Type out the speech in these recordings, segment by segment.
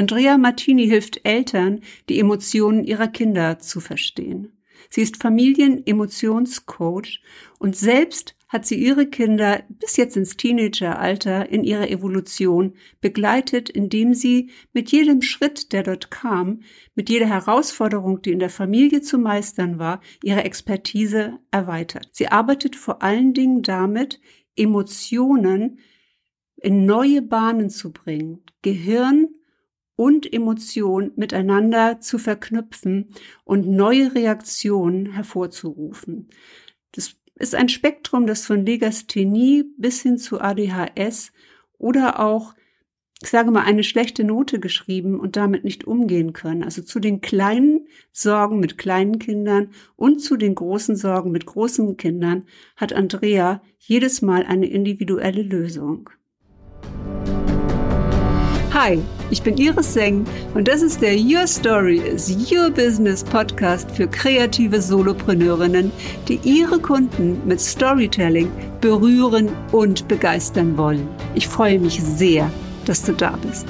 Andrea Martini hilft Eltern, die Emotionen ihrer Kinder zu verstehen. Sie ist Familien-Emotionscoach und selbst hat sie ihre Kinder bis jetzt ins Teenageralter in ihrer Evolution begleitet, indem sie mit jedem Schritt, der dort kam, mit jeder Herausforderung, die in der Familie zu meistern war, ihre Expertise erweitert. Sie arbeitet vor allen Dingen damit, Emotionen in neue Bahnen zu bringen, Gehirn und Emotion miteinander zu verknüpfen und neue Reaktionen hervorzurufen. Das ist ein Spektrum, das von Legasthenie bis hin zu ADHS oder auch, ich sage mal, eine schlechte Note geschrieben und damit nicht umgehen können. Also zu den kleinen Sorgen mit kleinen Kindern und zu den großen Sorgen mit großen Kindern hat Andrea jedes Mal eine individuelle Lösung. Hi, ich bin Iris Seng und das ist der Your Story is Your Business Podcast für kreative Solopreneurinnen, die ihre Kunden mit Storytelling berühren und begeistern wollen. Ich freue mich sehr, dass du da bist.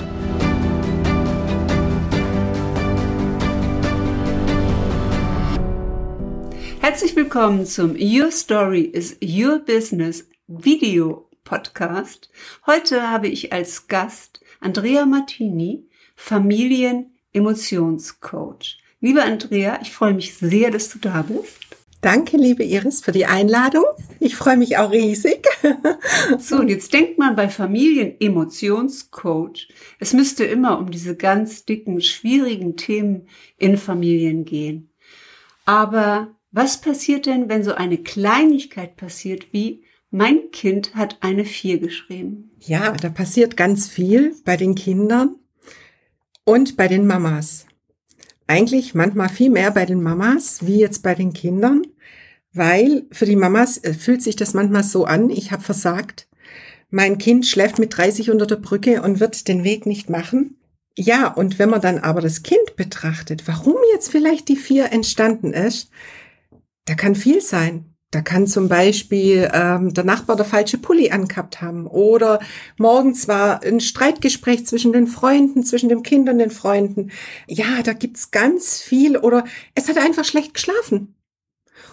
Herzlich willkommen zum Your Story is Your Business Video Podcast. Heute habe ich als Gast Andrea Martini, Familien-Emotionscoach. Liebe Andrea, ich freue mich sehr, dass du da bist. Danke, liebe Iris, für die Einladung. Ich freue mich auch riesig. so, und jetzt denkt man bei Familien-Emotionscoach, es müsste immer um diese ganz dicken, schwierigen Themen in Familien gehen. Aber was passiert denn, wenn so eine Kleinigkeit passiert wie mein Kind hat eine Vier geschrieben. Ja, da passiert ganz viel bei den Kindern und bei den Mamas. Eigentlich manchmal viel mehr bei den Mamas wie jetzt bei den Kindern, weil für die Mamas äh, fühlt sich das manchmal so an, ich habe versagt. Mein Kind schläft mit 30 unter der Brücke und wird den Weg nicht machen. Ja, und wenn man dann aber das Kind betrachtet, warum jetzt vielleicht die vier entstanden ist, da kann viel sein. Da kann zum Beispiel ähm, der Nachbar der falsche Pulli angehabt haben oder morgens war ein Streitgespräch zwischen den Freunden, zwischen dem Kind und den Freunden. Ja, da gibt's ganz viel oder es hat einfach schlecht geschlafen.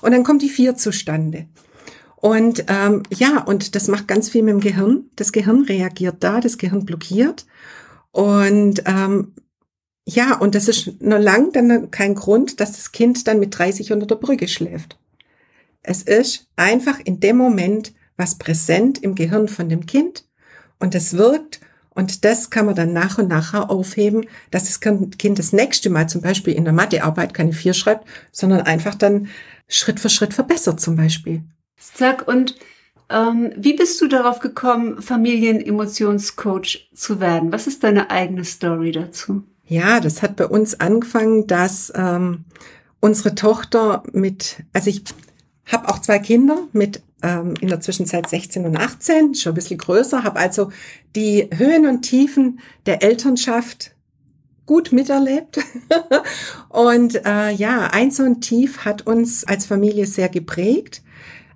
Und dann kommt die Vier zustande. Und ähm, ja, und das macht ganz viel mit dem Gehirn. Das Gehirn reagiert da, das Gehirn blockiert. Und ähm, ja, und das ist noch lang dann kein Grund, dass das Kind dann mit 30 unter der Brücke schläft. Es ist einfach in dem Moment was präsent im Gehirn von dem Kind und es wirkt und das kann man dann nach und nach aufheben, dass das Kind das nächste Mal zum Beispiel in der Mathearbeit keine vier schreibt, sondern einfach dann Schritt für Schritt verbessert zum Beispiel. Sag, und ähm, wie bist du darauf gekommen, Familienemotionscoach zu werden? Was ist deine eigene Story dazu? Ja, das hat bei uns angefangen, dass ähm, unsere Tochter mit, also ich habe auch zwei Kinder mit ähm, in der Zwischenzeit 16 und 18, schon ein bisschen größer, habe also die Höhen und Tiefen der Elternschaft gut miterlebt. und äh, ja, ein so ein Tief hat uns als Familie sehr geprägt.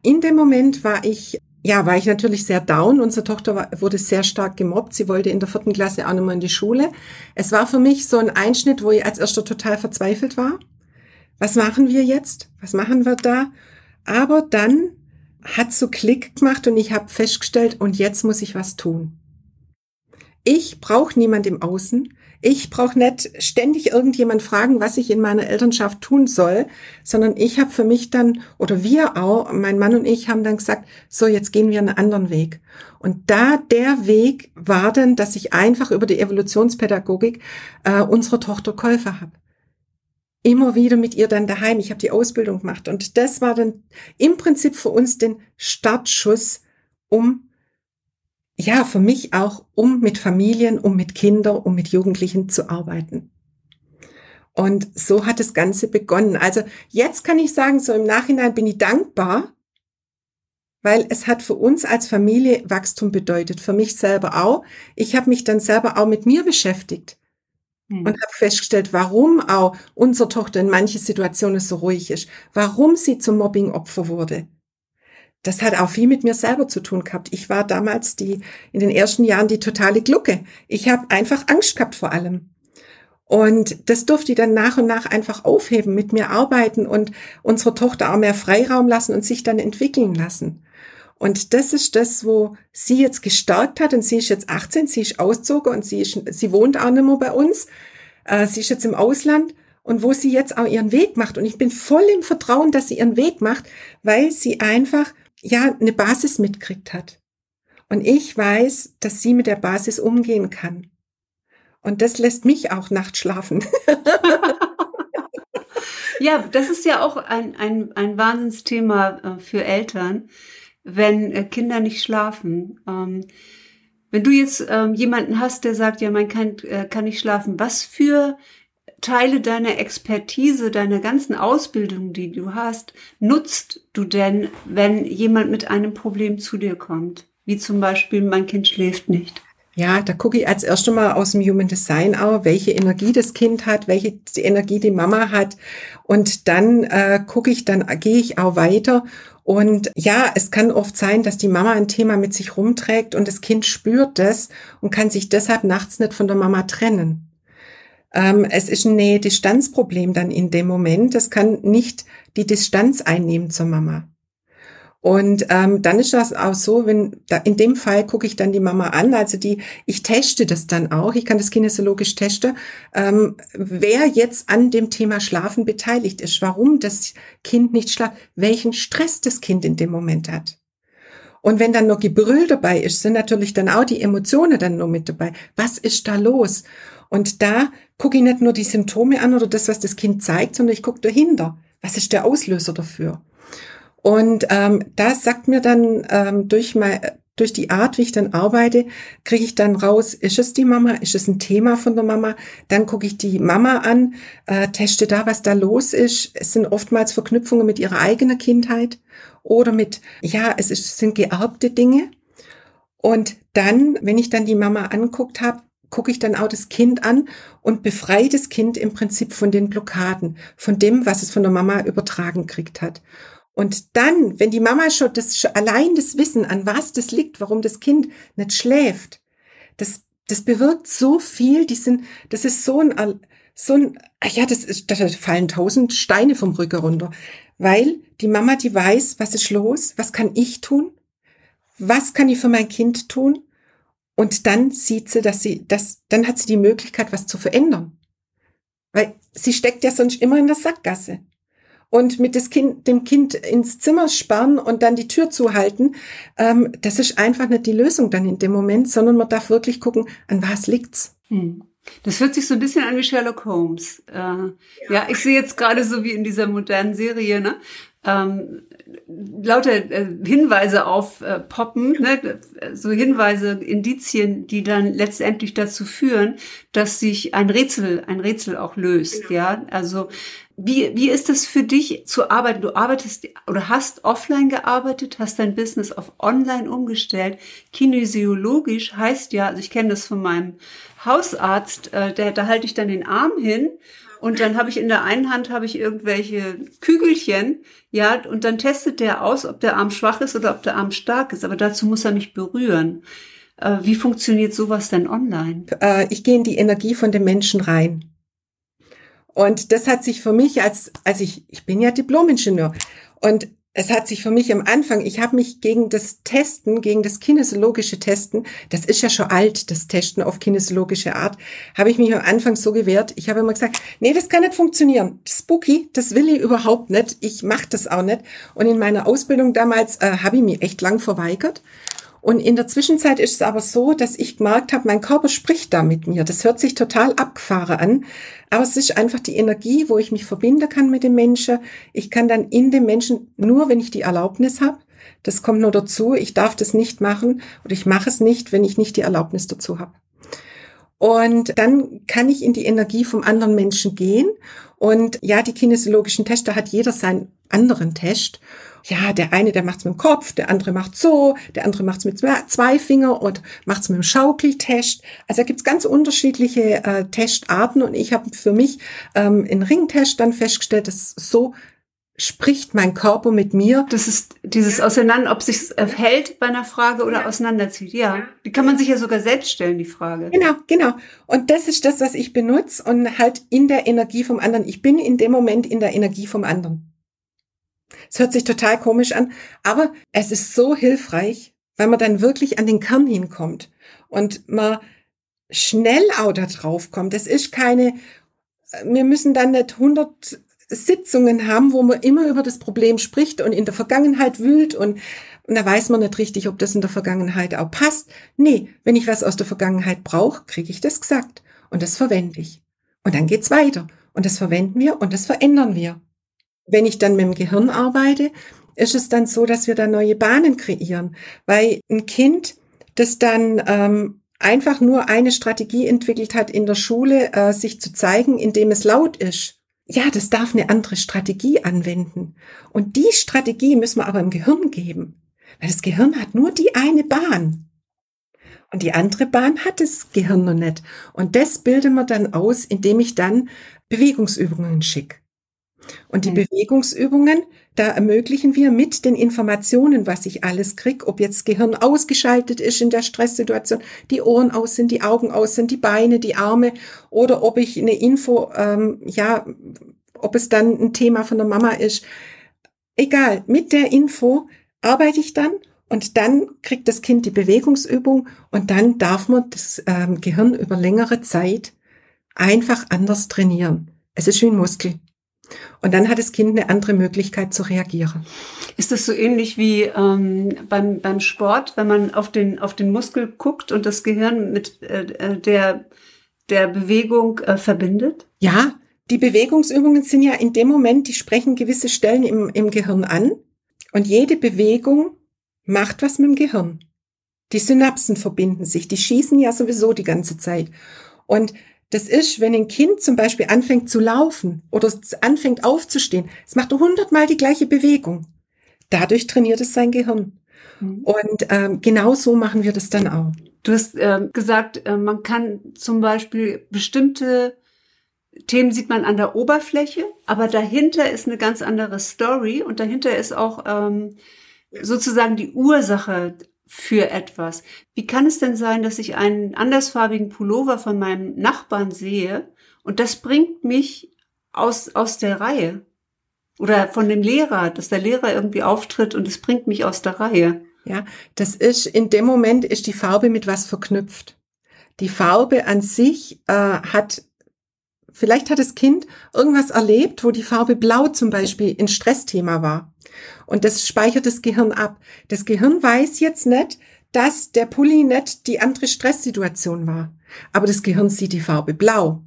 In dem Moment war ich ja, war ich natürlich sehr down. Unsere Tochter war, wurde sehr stark gemobbt. Sie wollte in der vierten Klasse auch mehr in die Schule. Es war für mich so ein Einschnitt, wo ich als erster total verzweifelt war. Was machen wir jetzt? Was machen wir da? Aber dann hat so Klick gemacht und ich habe festgestellt, und jetzt muss ich was tun. Ich brauche niemand im Außen. Ich brauche nicht ständig irgendjemand fragen, was ich in meiner Elternschaft tun soll, sondern ich habe für mich dann, oder wir auch, mein Mann und ich haben dann gesagt, so jetzt gehen wir einen anderen Weg. Und da der Weg war dann, dass ich einfach über die Evolutionspädagogik äh, unserer Tochter Käufer habe immer wieder mit ihr dann daheim. Ich habe die Ausbildung gemacht und das war dann im Prinzip für uns den Startschuss, um ja, für mich auch, um mit Familien, um mit Kindern, um mit Jugendlichen zu arbeiten. Und so hat das Ganze begonnen. Also jetzt kann ich sagen, so im Nachhinein bin ich dankbar, weil es hat für uns als Familie Wachstum bedeutet, für mich selber auch. Ich habe mich dann selber auch mit mir beschäftigt. Und habe festgestellt, warum auch unsere Tochter in manchen Situationen so ruhig ist, warum sie zum Mobbing-Opfer wurde. Das hat auch viel mit mir selber zu tun gehabt. Ich war damals die in den ersten Jahren die totale Glucke. Ich habe einfach Angst gehabt vor allem. Und das durfte ich dann nach und nach einfach aufheben, mit mir arbeiten und unserer Tochter auch mehr Freiraum lassen und sich dann entwickeln lassen. Und das ist das, wo sie jetzt gestärkt hat. Und sie ist jetzt 18, sie ist auszogen und sie, ist, sie wohnt auch nicht mehr bei uns. Äh, sie ist jetzt im Ausland und wo sie jetzt auch ihren Weg macht. Und ich bin voll im Vertrauen, dass sie ihren Weg macht, weil sie einfach, ja, eine Basis mitkriegt hat. Und ich weiß, dass sie mit der Basis umgehen kann. Und das lässt mich auch nachts schlafen. ja, das ist ja auch ein, ein, ein Wahnsinnsthema äh, für Eltern, wenn äh, Kinder nicht schlafen. Ähm, wenn du jetzt ähm, jemanden hast, der sagt, ja, mein Kind äh, kann nicht schlafen, was für Teile deiner Expertise, deiner ganzen Ausbildung, die du hast, nutzt du denn, wenn jemand mit einem Problem zu dir kommt? Wie zum Beispiel, mein Kind schläft nicht. Ja, da gucke ich als erstes mal aus dem Human Design auch, welche Energie das Kind hat, welche Energie die Mama hat. Und dann äh, gucke ich, dann gehe ich auch weiter. Und ja, es kann oft sein, dass die Mama ein Thema mit sich rumträgt und das Kind spürt das und kann sich deshalb nachts nicht von der Mama trennen. Ähm, es ist ein Nähe-Distanz-Problem dann in dem Moment. Das kann nicht die Distanz einnehmen zur Mama. Und ähm, dann ist das auch so, wenn da, in dem Fall gucke ich dann die Mama an, also die, ich teste das dann auch, ich kann das kinesiologisch testen, ähm, wer jetzt an dem Thema Schlafen beteiligt ist, warum das Kind nicht schlaft, welchen Stress das Kind in dem Moment hat. Und wenn dann noch Gebrüll dabei ist, sind natürlich dann auch die Emotionen dann noch mit dabei. Was ist da los? Und da gucke ich nicht nur die Symptome an oder das, was das Kind zeigt, sondern ich gucke dahinter. Was ist der Auslöser dafür? Und ähm, das sagt mir dann ähm, durch, mein, durch die Art, wie ich dann arbeite, kriege ich dann raus, ist es die Mama, ist es ein Thema von der Mama? Dann gucke ich die Mama an, äh, teste da, was da los ist. Es sind oftmals Verknüpfungen mit ihrer eigenen Kindheit oder mit, ja, es ist, sind geerbte Dinge. Und dann, wenn ich dann die Mama anguckt habe, gucke ich dann auch das Kind an und befreie das Kind im Prinzip von den Blockaden, von dem, was es von der Mama übertragen kriegt hat. Und dann, wenn die Mama schon das allein das Wissen, an was das liegt, warum das Kind nicht schläft, das, das bewirkt so viel. Die sind, das ist so ein, so ein, ja, das ist, da fallen tausend Steine vom Rücken runter, weil die Mama, die weiß, was ist los, was kann ich tun, was kann ich für mein Kind tun, und dann sieht sie, dass sie, das, dann hat sie die Möglichkeit, was zu verändern, weil sie steckt ja sonst immer in der Sackgasse und mit das kind, dem Kind ins Zimmer sperren und dann die Tür zuhalten, ähm, das ist einfach nicht die Lösung dann in dem Moment, sondern man darf wirklich gucken, an was liegt's. Hm. Das hört sich so ein bisschen an wie Sherlock Holmes. Äh, ja. ja. ich sehe jetzt gerade so wie in dieser modernen Serie, ne? Ähm, lauter äh, Hinweise auf äh, poppen, ne? so Hinweise, Indizien, die dann letztendlich dazu führen, dass sich ein Rätsel, ein Rätsel auch löst, genau. ja. Also wie, wie ist es für dich zu arbeiten? Du arbeitest oder hast offline gearbeitet, hast dein Business auf online umgestellt. Kinesiologisch heißt ja, also ich kenne das von meinem Hausarzt, äh, der, da halte ich dann den Arm hin und dann habe ich in der einen Hand habe ich irgendwelche Kügelchen, ja, und dann testet der aus, ob der Arm schwach ist oder ob der Arm stark ist. Aber dazu muss er mich berühren. Äh, wie funktioniert sowas denn online? Äh, ich gehe in die Energie von dem Menschen rein. Und das hat sich für mich als, als ich, ich bin ja Diplomingenieur und es hat sich für mich am Anfang, ich habe mich gegen das Testen, gegen das kinesiologische Testen, das ist ja schon alt, das Testen auf kinesiologische Art, habe ich mich am Anfang so gewehrt. Ich habe immer gesagt, nee, das kann nicht funktionieren. Spooky, das will ich überhaupt nicht. Ich mache das auch nicht. Und in meiner Ausbildung damals äh, habe ich mich echt lang verweigert. Und in der Zwischenzeit ist es aber so, dass ich gemerkt habe, mein Körper spricht da mit mir. Das hört sich total abgefahren an. Aber es ist einfach die Energie, wo ich mich verbinden kann mit dem Menschen. Ich kann dann in dem Menschen, nur wenn ich die Erlaubnis habe, das kommt nur dazu, ich darf das nicht machen oder ich mache es nicht, wenn ich nicht die Erlaubnis dazu habe. Und dann kann ich in die Energie vom anderen Menschen gehen. Und ja, die kinesiologischen Tester hat jeder seinen anderen Test ja, der eine, der macht's mit dem Kopf, der andere macht so, der andere macht's mit zwei Finger und macht's mit dem Schaukeltest. Also da gibt's ganz unterschiedliche äh, Testarten und ich habe für mich ähm, in Ringtest dann festgestellt, dass so spricht mein Körper mit mir? Das ist dieses Auseinander, ob sich hält bei einer Frage oder ja. auseinanderzieht. Ja, die kann man sich ja sogar selbst stellen, die Frage. Genau, genau. Und das ist das, was ich benutze und halt in der Energie vom anderen. Ich bin in dem Moment in der Energie vom anderen. Es hört sich total komisch an, aber es ist so hilfreich, weil man dann wirklich an den Kern hinkommt und man schnell auch da drauf kommt. Es ist keine, wir müssen dann nicht 100 Sitzungen haben, wo man immer über das Problem spricht und in der Vergangenheit wühlt und, und da weiß man nicht richtig, ob das in der Vergangenheit auch passt. Nee, wenn ich was aus der Vergangenheit brauche, kriege ich das gesagt und das verwende ich. Und dann geht's weiter und das verwenden wir und das verändern wir. Wenn ich dann mit dem Gehirn arbeite, ist es dann so, dass wir da neue Bahnen kreieren, weil ein Kind, das dann ähm, einfach nur eine Strategie entwickelt hat in der Schule, äh, sich zu zeigen, indem es laut ist, ja, das darf eine andere Strategie anwenden. Und die Strategie müssen wir aber im Gehirn geben. Weil das Gehirn hat nur die eine Bahn. Und die andere Bahn hat das Gehirn noch nicht. Und das bilden wir dann aus, indem ich dann Bewegungsübungen schicke. Und die mhm. Bewegungsübungen, da ermöglichen wir mit den Informationen, was ich alles krieg, ob jetzt Gehirn ausgeschaltet ist in der Stresssituation, die Ohren aus sind, die Augen aus sind, die Beine, die Arme, oder ob ich eine Info, ähm, ja, ob es dann ein Thema von der Mama ist. Egal, mit der Info arbeite ich dann und dann kriegt das Kind die Bewegungsübung und dann darf man das ähm, Gehirn über längere Zeit einfach anders trainieren. Es ist wie ein Muskel. Und dann hat das Kind eine andere Möglichkeit zu reagieren. Ist das so ähnlich wie ähm, beim, beim Sport, wenn man auf den, auf den Muskel guckt und das Gehirn mit äh, äh, der, der Bewegung äh, verbindet? Ja, die Bewegungsübungen sind ja in dem Moment, die sprechen gewisse Stellen im, im Gehirn an. Und jede Bewegung macht was mit dem Gehirn. Die Synapsen verbinden sich, die schießen ja sowieso die ganze Zeit. Und das ist, wenn ein Kind zum Beispiel anfängt zu laufen oder anfängt aufzustehen, es macht hundertmal die gleiche Bewegung. Dadurch trainiert es sein Gehirn. Mhm. Und ähm, genau so machen wir das dann auch. Du hast äh, gesagt, äh, man kann zum Beispiel bestimmte Themen sieht man an der Oberfläche, aber dahinter ist eine ganz andere Story und dahinter ist auch ähm, sozusagen die Ursache für etwas. Wie kann es denn sein, dass ich einen andersfarbigen Pullover von meinem Nachbarn sehe und das bringt mich aus, aus der Reihe? Oder von dem Lehrer, dass der Lehrer irgendwie auftritt und es bringt mich aus der Reihe. Ja, das ist, in dem Moment ist die Farbe mit was verknüpft. Die Farbe an sich äh, hat, vielleicht hat das Kind irgendwas erlebt, wo die Farbe blau zum Beispiel ein Stressthema war. Und das speichert das Gehirn ab. Das Gehirn weiß jetzt nicht, dass der Pulli nicht die andere Stresssituation war. Aber das Gehirn sieht die Farbe blau.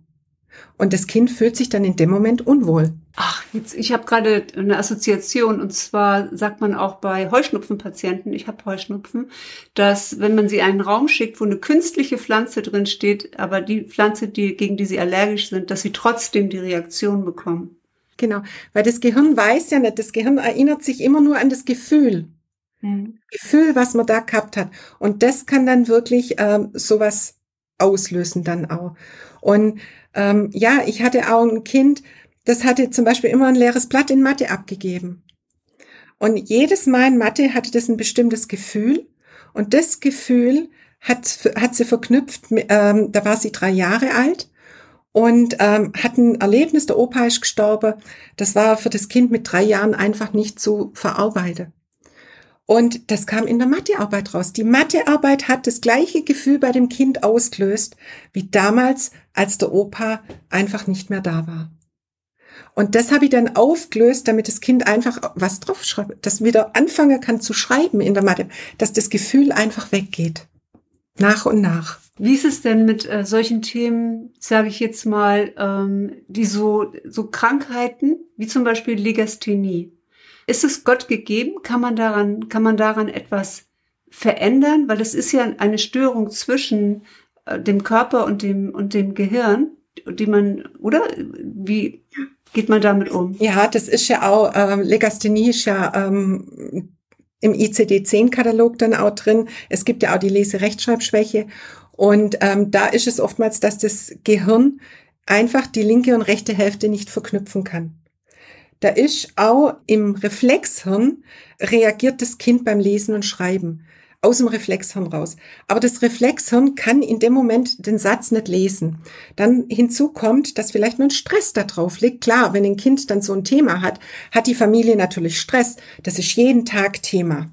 Und das Kind fühlt sich dann in dem Moment unwohl. Ach, jetzt, ich habe gerade eine Assoziation und zwar sagt man auch bei Heuschnupfenpatienten, ich habe Heuschnupfen, dass wenn man sie in einen Raum schickt, wo eine künstliche Pflanze drin steht, aber die Pflanze, die, gegen die sie allergisch sind, dass sie trotzdem die Reaktion bekommen. Genau, weil das Gehirn weiß ja nicht, das Gehirn erinnert sich immer nur an das Gefühl. Mhm. Gefühl, was man da gehabt hat. Und das kann dann wirklich ähm, sowas auslösen dann auch. Und ähm, ja, ich hatte auch ein Kind, das hatte zum Beispiel immer ein leeres Blatt in Mathe abgegeben. Und jedes Mal in Mathe hatte das ein bestimmtes Gefühl. Und das Gefühl hat, hat sie verknüpft, ähm, da war sie drei Jahre alt und ähm, hat ein Erlebnis, der Opa ist gestorben. Das war für das Kind mit drei Jahren einfach nicht zu verarbeiten. Und das kam in der Mathearbeit raus. Die Mathearbeit hat das gleiche Gefühl bei dem Kind ausgelöst, wie damals, als der Opa einfach nicht mehr da war. Und das habe ich dann aufgelöst, damit das Kind einfach was draufschreibt, das wieder anfangen kann zu schreiben in der Mathe, dass das Gefühl einfach weggeht. Nach und nach. Wie ist es denn mit äh, solchen Themen, sage ich jetzt mal, ähm, die so, so Krankheiten, wie zum Beispiel Legasthenie? Ist es Gott gegeben? Kann man daran, kann man daran etwas verändern? Weil das ist ja eine Störung zwischen äh, dem Körper und dem, und dem Gehirn, die man, oder? Wie geht man damit um? Ja, das ist ja auch, ähm, Legasthenie ist ja ähm, im ICD-10-Katalog dann auch drin. Es gibt ja auch die Leserechtschreibschwäche. Und ähm, da ist es oftmals, dass das Gehirn einfach die linke und rechte Hälfte nicht verknüpfen kann. da ist auch im Reflexhirn reagiert das Kind beim Lesen und Schreiben aus dem Reflexhirn raus. Aber das Reflexhirn kann in dem Moment den Satz nicht lesen. Dann hinzu kommt, dass vielleicht nur ein Stress da drauf liegt. Klar, wenn ein Kind dann so ein Thema hat, hat die Familie natürlich Stress. Das ist jeden Tag Thema.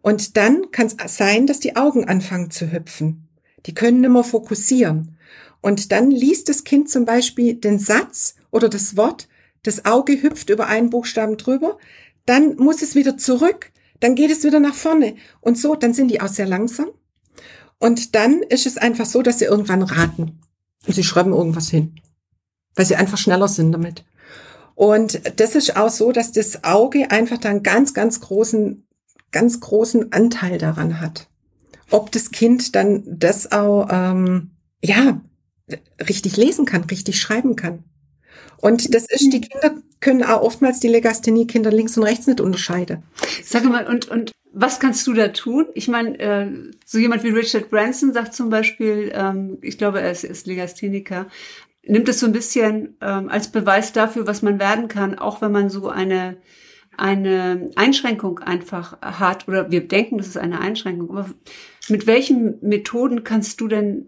Und dann kann es sein, dass die Augen anfangen zu hüpfen. Die können nicht mehr fokussieren. Und dann liest das Kind zum Beispiel den Satz oder das Wort, das Auge hüpft über einen Buchstaben drüber, dann muss es wieder zurück, dann geht es wieder nach vorne. Und so, dann sind die auch sehr langsam. Und dann ist es einfach so, dass sie irgendwann raten. Und sie schreiben irgendwas hin. Weil sie einfach schneller sind damit. Und das ist auch so, dass das Auge einfach da einen ganz, ganz großen, ganz großen Anteil daran hat. Ob das Kind dann das auch, ähm, ja, richtig lesen kann, richtig schreiben kann. Und das ist, die Kinder können auch oftmals die Legasthenie-Kinder links und rechts nicht unterscheiden. Sag mal, und, und was kannst du da tun? Ich meine, äh, so jemand wie Richard Branson sagt zum Beispiel, ähm, ich glaube, er ist, ist Legastheniker, nimmt es so ein bisschen ähm, als Beweis dafür, was man werden kann, auch wenn man so eine eine Einschränkung einfach hat oder wir denken, das ist eine Einschränkung. Aber mit welchen Methoden kannst du denn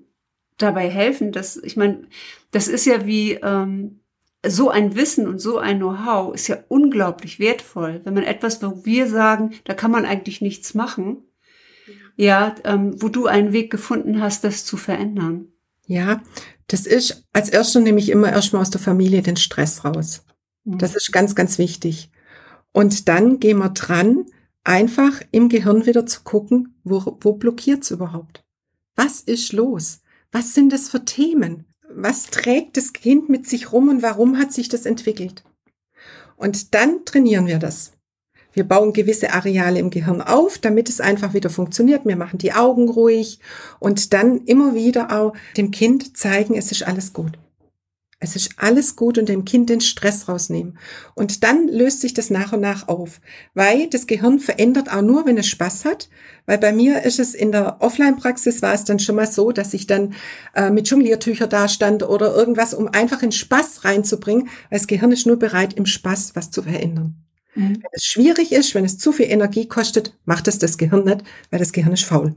dabei helfen? Dass ich meine, das ist ja wie ähm, so ein Wissen und so ein Know-how ist ja unglaublich wertvoll. Wenn man etwas, wo wir sagen, da kann man eigentlich nichts machen, ja, ähm, wo du einen Weg gefunden hast, das zu verändern. Ja, das ist als erstes nehme ich immer erstmal aus der Familie den Stress raus. Mhm. Das ist ganz, ganz wichtig. Und dann gehen wir dran, einfach im Gehirn wieder zu gucken, wo, wo blockiert es überhaupt? Was ist los? Was sind das für Themen? Was trägt das Kind mit sich rum und warum hat sich das entwickelt? Und dann trainieren wir das. Wir bauen gewisse Areale im Gehirn auf, damit es einfach wieder funktioniert. Wir machen die Augen ruhig und dann immer wieder auch dem Kind zeigen, es ist alles gut. Es ist alles gut und dem Kind den Stress rausnehmen. Und dann löst sich das nach und nach auf, weil das Gehirn verändert auch nur, wenn es Spaß hat. Weil bei mir ist es in der Offline-Praxis war es dann schon mal so, dass ich dann äh, mit Jongliertücher dastand oder irgendwas, um einfach in Spaß reinzubringen, weil das Gehirn ist nur bereit, im Spaß was zu verändern. Mhm. Wenn es schwierig ist, wenn es zu viel Energie kostet, macht es das Gehirn nicht, weil das Gehirn ist faul.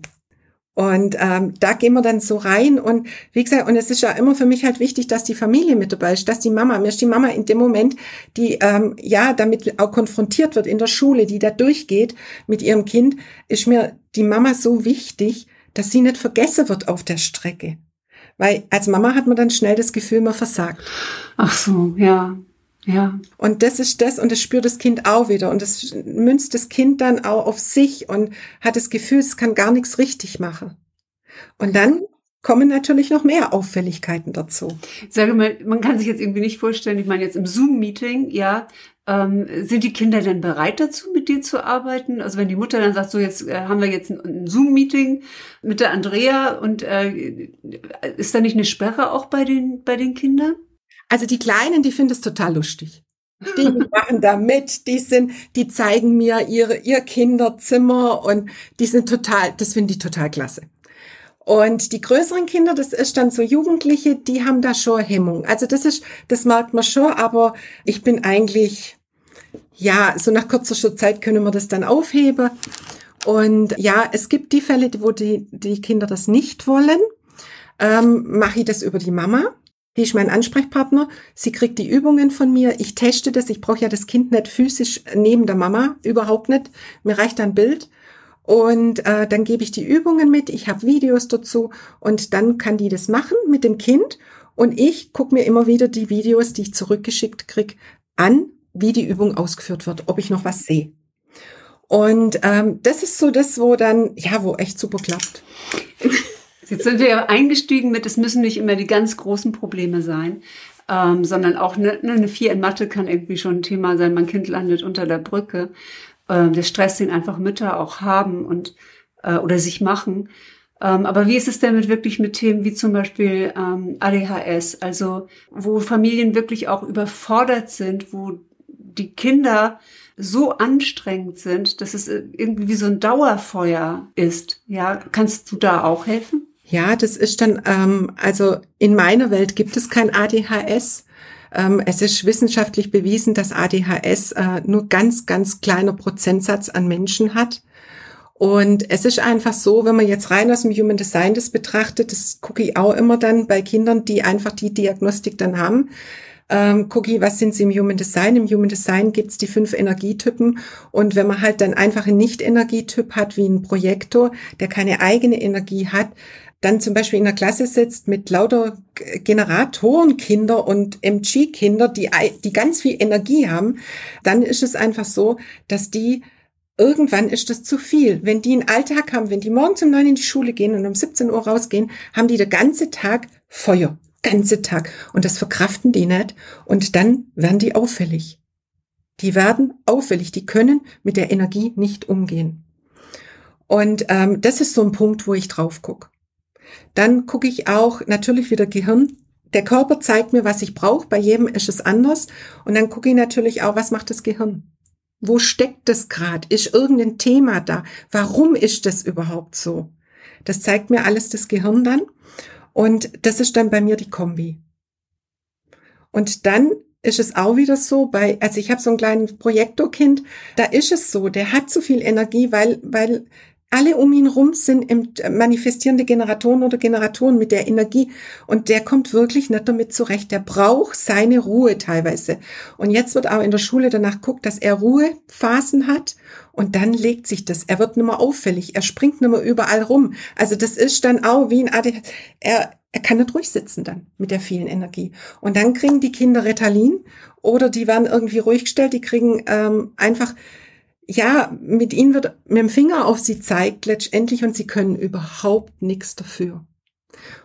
Und ähm, da gehen wir dann so rein und wie gesagt, und es ist ja immer für mich halt wichtig, dass die Familie mit dabei ist, dass die Mama, mir ist die Mama in dem Moment, die ähm, ja damit auch konfrontiert wird in der Schule, die da durchgeht mit ihrem Kind, ist mir die Mama so wichtig, dass sie nicht vergessen wird auf der Strecke. Weil als Mama hat man dann schnell das Gefühl, man versagt. Ach so, ja. Ja. Und das ist das und das spürt das Kind auch wieder und das münzt das Kind dann auch auf sich und hat das Gefühl, es kann gar nichts richtig machen. Und dann kommen natürlich noch mehr Auffälligkeiten dazu. Sage mal, man kann sich jetzt irgendwie nicht vorstellen, ich meine jetzt im Zoom-Meeting, ja, ähm, sind die Kinder denn bereit dazu, mit dir zu arbeiten? Also wenn die Mutter dann sagt, so jetzt äh, haben wir jetzt ein, ein Zoom-Meeting mit der Andrea und äh, ist da nicht eine Sperre auch bei den, bei den Kindern? Also die Kleinen, die finden es total lustig. Die machen da mit, die sind, die zeigen mir ihre, ihr Kinderzimmer und die sind total, das finde ich total klasse. Und die größeren Kinder, das ist dann so Jugendliche, die haben da schon Hemmung. Also das ist, das merkt man schon, aber ich bin eigentlich, ja, so nach kurzer Zeit können wir das dann aufheben. Und ja, es gibt die Fälle, wo die, die Kinder das nicht wollen, ähm, mache ich das über die Mama. Die ist mein Ansprechpartner. Sie kriegt die Übungen von mir. Ich teste das. Ich brauche ja das Kind nicht physisch neben der Mama, überhaupt nicht. Mir reicht ein Bild. Und äh, dann gebe ich die Übungen mit. Ich habe Videos dazu und dann kann die das machen mit dem Kind. Und ich gucke mir immer wieder die Videos, die ich zurückgeschickt krieg, an, wie die Übung ausgeführt wird, ob ich noch was sehe. Und ähm, das ist so das, wo dann, ja, wo echt super klappt. Jetzt sind wir ja eingestiegen mit, es müssen nicht immer die ganz großen Probleme sein, ähm, sondern auch eine, eine Vier in Mathe kann irgendwie schon ein Thema sein. Mein Kind landet unter der Brücke. Ähm, der Stress, den einfach Mütter auch haben und äh, oder sich machen. Ähm, aber wie ist es denn mit wirklich mit Themen wie zum Beispiel ähm, ADHS, also wo Familien wirklich auch überfordert sind, wo die Kinder so anstrengend sind, dass es irgendwie wie so ein Dauerfeuer ist. Ja, kannst du da auch helfen? Ja, das ist dann, ähm, also in meiner Welt gibt es kein ADHS. Ähm, es ist wissenschaftlich bewiesen, dass ADHS äh, nur ganz, ganz kleiner Prozentsatz an Menschen hat. Und es ist einfach so, wenn man jetzt rein aus dem Human Design das betrachtet, das gucke ich auch immer dann bei Kindern, die einfach die Diagnostik dann haben, ähm, gucke ich, was sind sie im Human Design? Im Human Design gibt's die fünf Energietypen. Und wenn man halt dann einfach einen Nicht-Energietyp hat, wie ein Projektor, der keine eigene Energie hat, dann zum Beispiel in der Klasse sitzt mit lauter Generatorenkinder und MG-Kinder, die, die ganz viel Energie haben, dann ist es einfach so, dass die irgendwann ist das zu viel. Wenn die einen Alltag haben, wenn die morgens um neun in die Schule gehen und um 17 Uhr rausgehen, haben die den ganzen Tag Feuer. Ganze Tag. Und das verkraften die nicht. Und dann werden die auffällig. Die werden auffällig. Die können mit der Energie nicht umgehen. Und ähm, das ist so ein Punkt, wo ich drauf gucke. Dann gucke ich auch natürlich wieder Gehirn. Der Körper zeigt mir, was ich brauche. Bei jedem ist es anders. Und dann gucke ich natürlich auch, was macht das Gehirn? Wo steckt das gerade? Ist irgendein Thema da? Warum ist das überhaupt so? Das zeigt mir alles das Gehirn dann. Und das ist dann bei mir die Kombi. Und dann ist es auch wieder so bei, also ich habe so ein kleines Projektorkind, da ist es so, der hat so viel Energie, weil, weil alle um ihn rum sind manifestierende Generatoren oder Generatoren mit der Energie und der kommt wirklich nicht damit zurecht. Der braucht seine Ruhe teilweise. Und jetzt wird auch in der Schule danach guckt, dass er Ruhephasen hat und dann legt sich das. Er wird nicht mehr auffällig. Er springt nicht mehr überall rum. Also das ist dann auch wie ein ADHD. Er, er kann nicht ruhig sitzen dann mit der vielen Energie. Und dann kriegen die Kinder Retalin oder die werden irgendwie ruhig gestellt. Die kriegen ähm, einfach ja, mit ihnen wird mit dem Finger auf sie zeigt letztendlich und sie können überhaupt nichts dafür.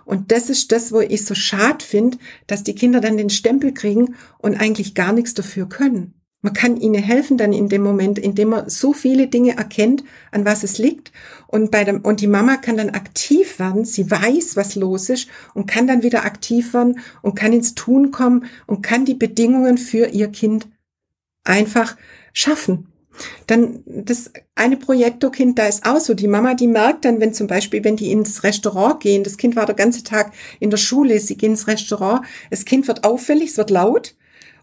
Und das ist das, wo ich so schad finde, dass die Kinder dann den Stempel kriegen und eigentlich gar nichts dafür können. Man kann ihnen helfen dann in dem Moment, indem man so viele Dinge erkennt, an was es liegt. Und bei dem, und die Mama kann dann aktiv werden. Sie weiß, was los ist und kann dann wieder aktiv werden und kann ins Tun kommen und kann die Bedingungen für ihr Kind einfach schaffen. Dann das eine Projektorkind, da ist auch so, die Mama, die merkt dann, wenn zum Beispiel, wenn die ins Restaurant gehen, das Kind war der ganze Tag in der Schule, sie gehen ins Restaurant, das Kind wird auffällig, es wird laut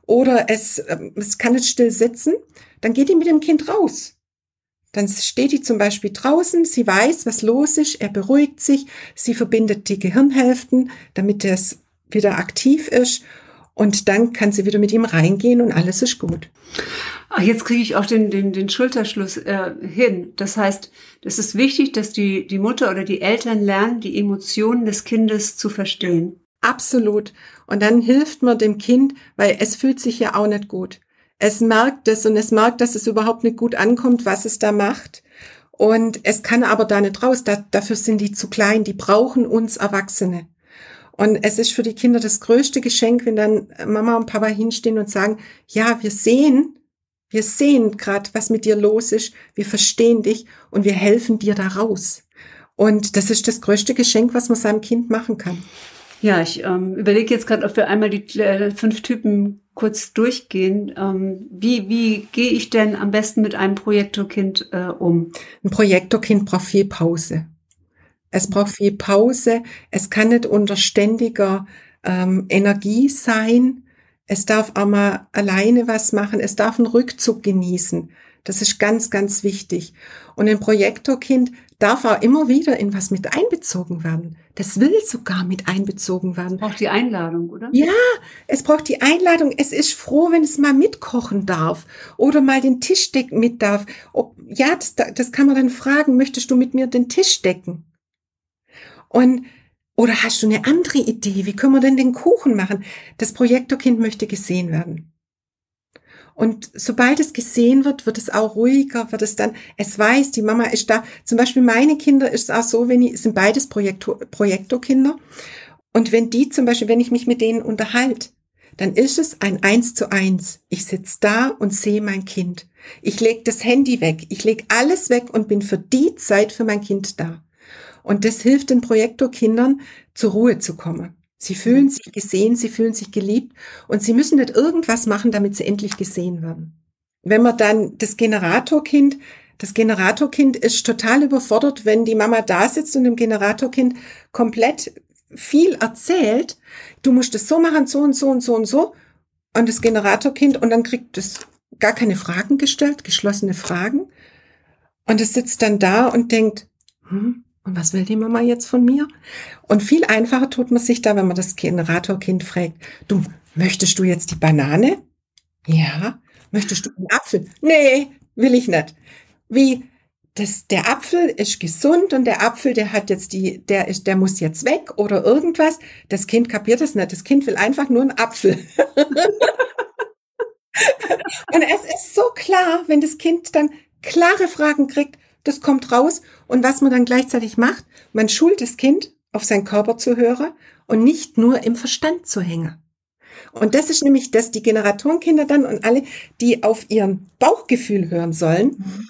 oder es, ähm, es kann nicht still sitzen, dann geht die mit dem Kind raus. Dann steht die zum Beispiel draußen, sie weiß, was los ist, er beruhigt sich, sie verbindet die Gehirnhälften, damit es wieder aktiv ist und dann kann sie wieder mit ihm reingehen und alles ist gut. Ach, jetzt kriege ich auch den, den, den Schulterschluss äh, hin. Das heißt, es ist wichtig, dass die, die Mutter oder die Eltern lernen, die Emotionen des Kindes zu verstehen. Absolut. Und dann hilft man dem Kind, weil es fühlt sich ja auch nicht gut. Es merkt es und es merkt, dass es überhaupt nicht gut ankommt, was es da macht. Und es kann aber da nicht raus. Da, dafür sind die zu klein. Die brauchen uns Erwachsene. Und es ist für die Kinder das größte Geschenk, wenn dann Mama und Papa hinstehen und sagen, ja, wir sehen, wir sehen gerade, was mit dir los ist, wir verstehen dich und wir helfen dir da raus. Und das ist das größte Geschenk, was man seinem Kind machen kann. Ja, ich ähm, überlege jetzt gerade, ob wir einmal die äh, fünf Typen kurz durchgehen. Ähm, wie wie gehe ich denn am besten mit einem Projektorkind äh, um? Ein Projektorkind braucht viel Pause. Es braucht viel Pause. Es kann nicht unter ständiger ähm, Energie sein. Es darf auch mal alleine was machen. Es darf einen Rückzug genießen. Das ist ganz, ganz wichtig. Und ein Projektorkind darf auch immer wieder in was mit einbezogen werden. Das will sogar mit einbezogen werden. Braucht die Einladung, oder? Ja, es braucht die Einladung. Es ist froh, wenn es mal mitkochen darf oder mal den Tisch decken mit darf. Ob, ja, das, das kann man dann fragen, möchtest du mit mir den Tisch decken? Und oder hast du eine andere Idee? Wie können wir denn den Kuchen machen? Das Projektorkind möchte gesehen werden. Und sobald es gesehen wird, wird es auch ruhiger, wird es dann, es weiß, die Mama ist da. Zum Beispiel meine Kinder ist es auch so, wenn ich, sind beides Projektor, Projektorkinder. Und wenn die zum Beispiel, wenn ich mich mit denen unterhalte, dann ist es ein Eins zu eins. Ich sitze da und sehe mein Kind. Ich lege das Handy weg. Ich lege alles weg und bin für die Zeit für mein Kind da. Und das hilft den Projektorkindern, zur Ruhe zu kommen. Sie fühlen sich gesehen, sie fühlen sich geliebt und sie müssen nicht irgendwas machen, damit sie endlich gesehen werden. Wenn man dann das Generatorkind, das Generatorkind ist total überfordert, wenn die Mama da sitzt und dem Generatorkind komplett viel erzählt. Du musst es so machen, so und so und so und so. und das Generatorkind und dann kriegt es gar keine Fragen gestellt, geschlossene Fragen. Und es sitzt dann da und denkt, hm, und was will die Mama jetzt von mir? Und viel einfacher tut man sich da, wenn man das Generatorkind fragt, du, möchtest du jetzt die Banane? Ja. Möchtest du einen Apfel? Nee, will ich nicht. Wie, das, der Apfel ist gesund und der Apfel, der hat jetzt die, der ist, der muss jetzt weg oder irgendwas. Das Kind kapiert das nicht. Das Kind will einfach nur einen Apfel. und es ist so klar, wenn das Kind dann klare Fragen kriegt, das kommt raus. Und was man dann gleichzeitig macht, man schult das Kind auf seinen Körper zu hören und nicht nur im Verstand zu hängen. Und das ist nämlich, dass die Generatorenkinder dann und alle, die auf ihren Bauchgefühl hören sollen, mhm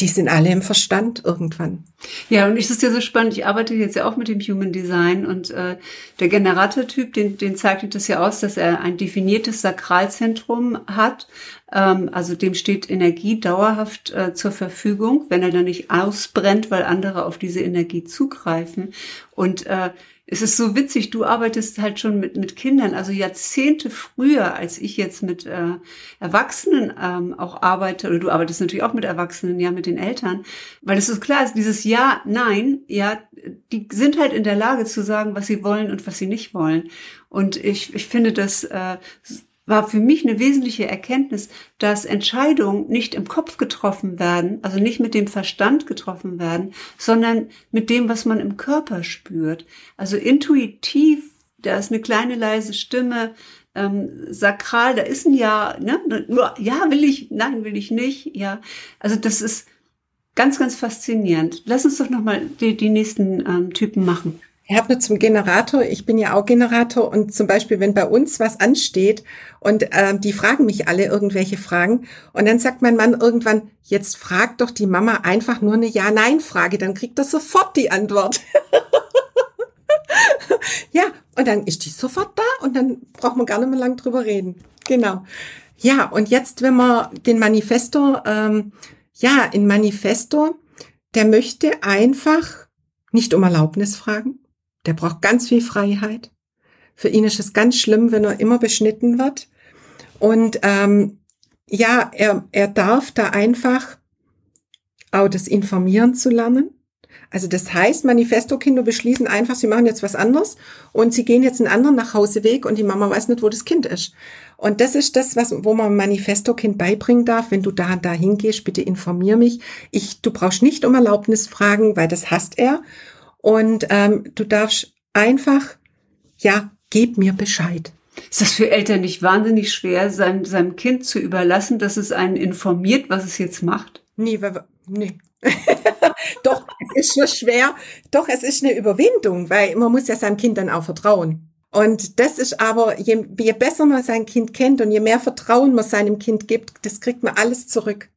die sind alle im Verstand irgendwann. Ja, und ich ist ja so spannend. Ich arbeite jetzt ja auch mit dem Human Design und äh, der Generatortyp, den, den zeichnet das ja aus, dass er ein definiertes Sakralzentrum hat. Ähm, also dem steht Energie dauerhaft äh, zur Verfügung, wenn er dann nicht ausbrennt, weil andere auf diese Energie zugreifen. Und äh, es ist so witzig, du arbeitest halt schon mit, mit Kindern, also Jahrzehnte früher, als ich jetzt mit äh, Erwachsenen ähm, auch arbeite, oder du arbeitest natürlich auch mit Erwachsenen, ja, mit den Eltern, weil es ist klar, ist dieses Ja, Nein, ja, die sind halt in der Lage zu sagen, was sie wollen und was sie nicht wollen. Und ich, ich finde das äh, war für mich eine wesentliche Erkenntnis, dass Entscheidungen nicht im Kopf getroffen werden, also nicht mit dem Verstand getroffen werden, sondern mit dem, was man im Körper spürt. Also intuitiv, da ist eine kleine leise Stimme, ähm, sakral, da ist ein Ja, ne? Ja, will ich, nein, will ich nicht, ja. Also das ist ganz, ganz faszinierend. Lass uns doch nochmal die, die nächsten ähm, Typen machen. Ich habe nur zum Generator, ich bin ja auch Generator und zum Beispiel, wenn bei uns was ansteht und äh, die fragen mich alle irgendwelche Fragen und dann sagt mein Mann irgendwann, jetzt fragt doch die Mama einfach nur eine Ja-Nein-Frage, dann kriegt er sofort die Antwort. ja, und dann ist die sofort da und dann braucht man gar nicht mehr lang drüber reden. Genau. Ja, und jetzt, wenn man den Manifesto, ähm, ja, in Manifesto, der möchte einfach nicht um Erlaubnis fragen, der braucht ganz viel Freiheit. Für ihn ist es ganz schlimm, wenn er immer beschnitten wird. Und ähm, ja, er, er darf da einfach auch das Informieren zu lernen. Also das heißt, Manifesto-Kinder beschließen einfach, sie machen jetzt was anderes und sie gehen jetzt einen anderen Nachhauseweg und die Mama weiß nicht, wo das Kind ist. Und das ist das, was, wo man Manifesto-Kind beibringen darf. Wenn du da, da hingehst, bitte informier mich. Ich, du brauchst nicht um Erlaubnis fragen, weil das hasst er. Und ähm, du darfst einfach, ja, gib mir Bescheid. Ist das für Eltern nicht wahnsinnig schwer, seinem, seinem Kind zu überlassen, dass es einen informiert, was es jetzt macht? Nee, nee. Doch, es ist schon schwer. Doch, es ist eine Überwindung, weil man muss ja seinem Kind dann auch vertrauen. Und das ist aber, je, je besser man sein Kind kennt und je mehr Vertrauen man seinem Kind gibt, das kriegt man alles zurück.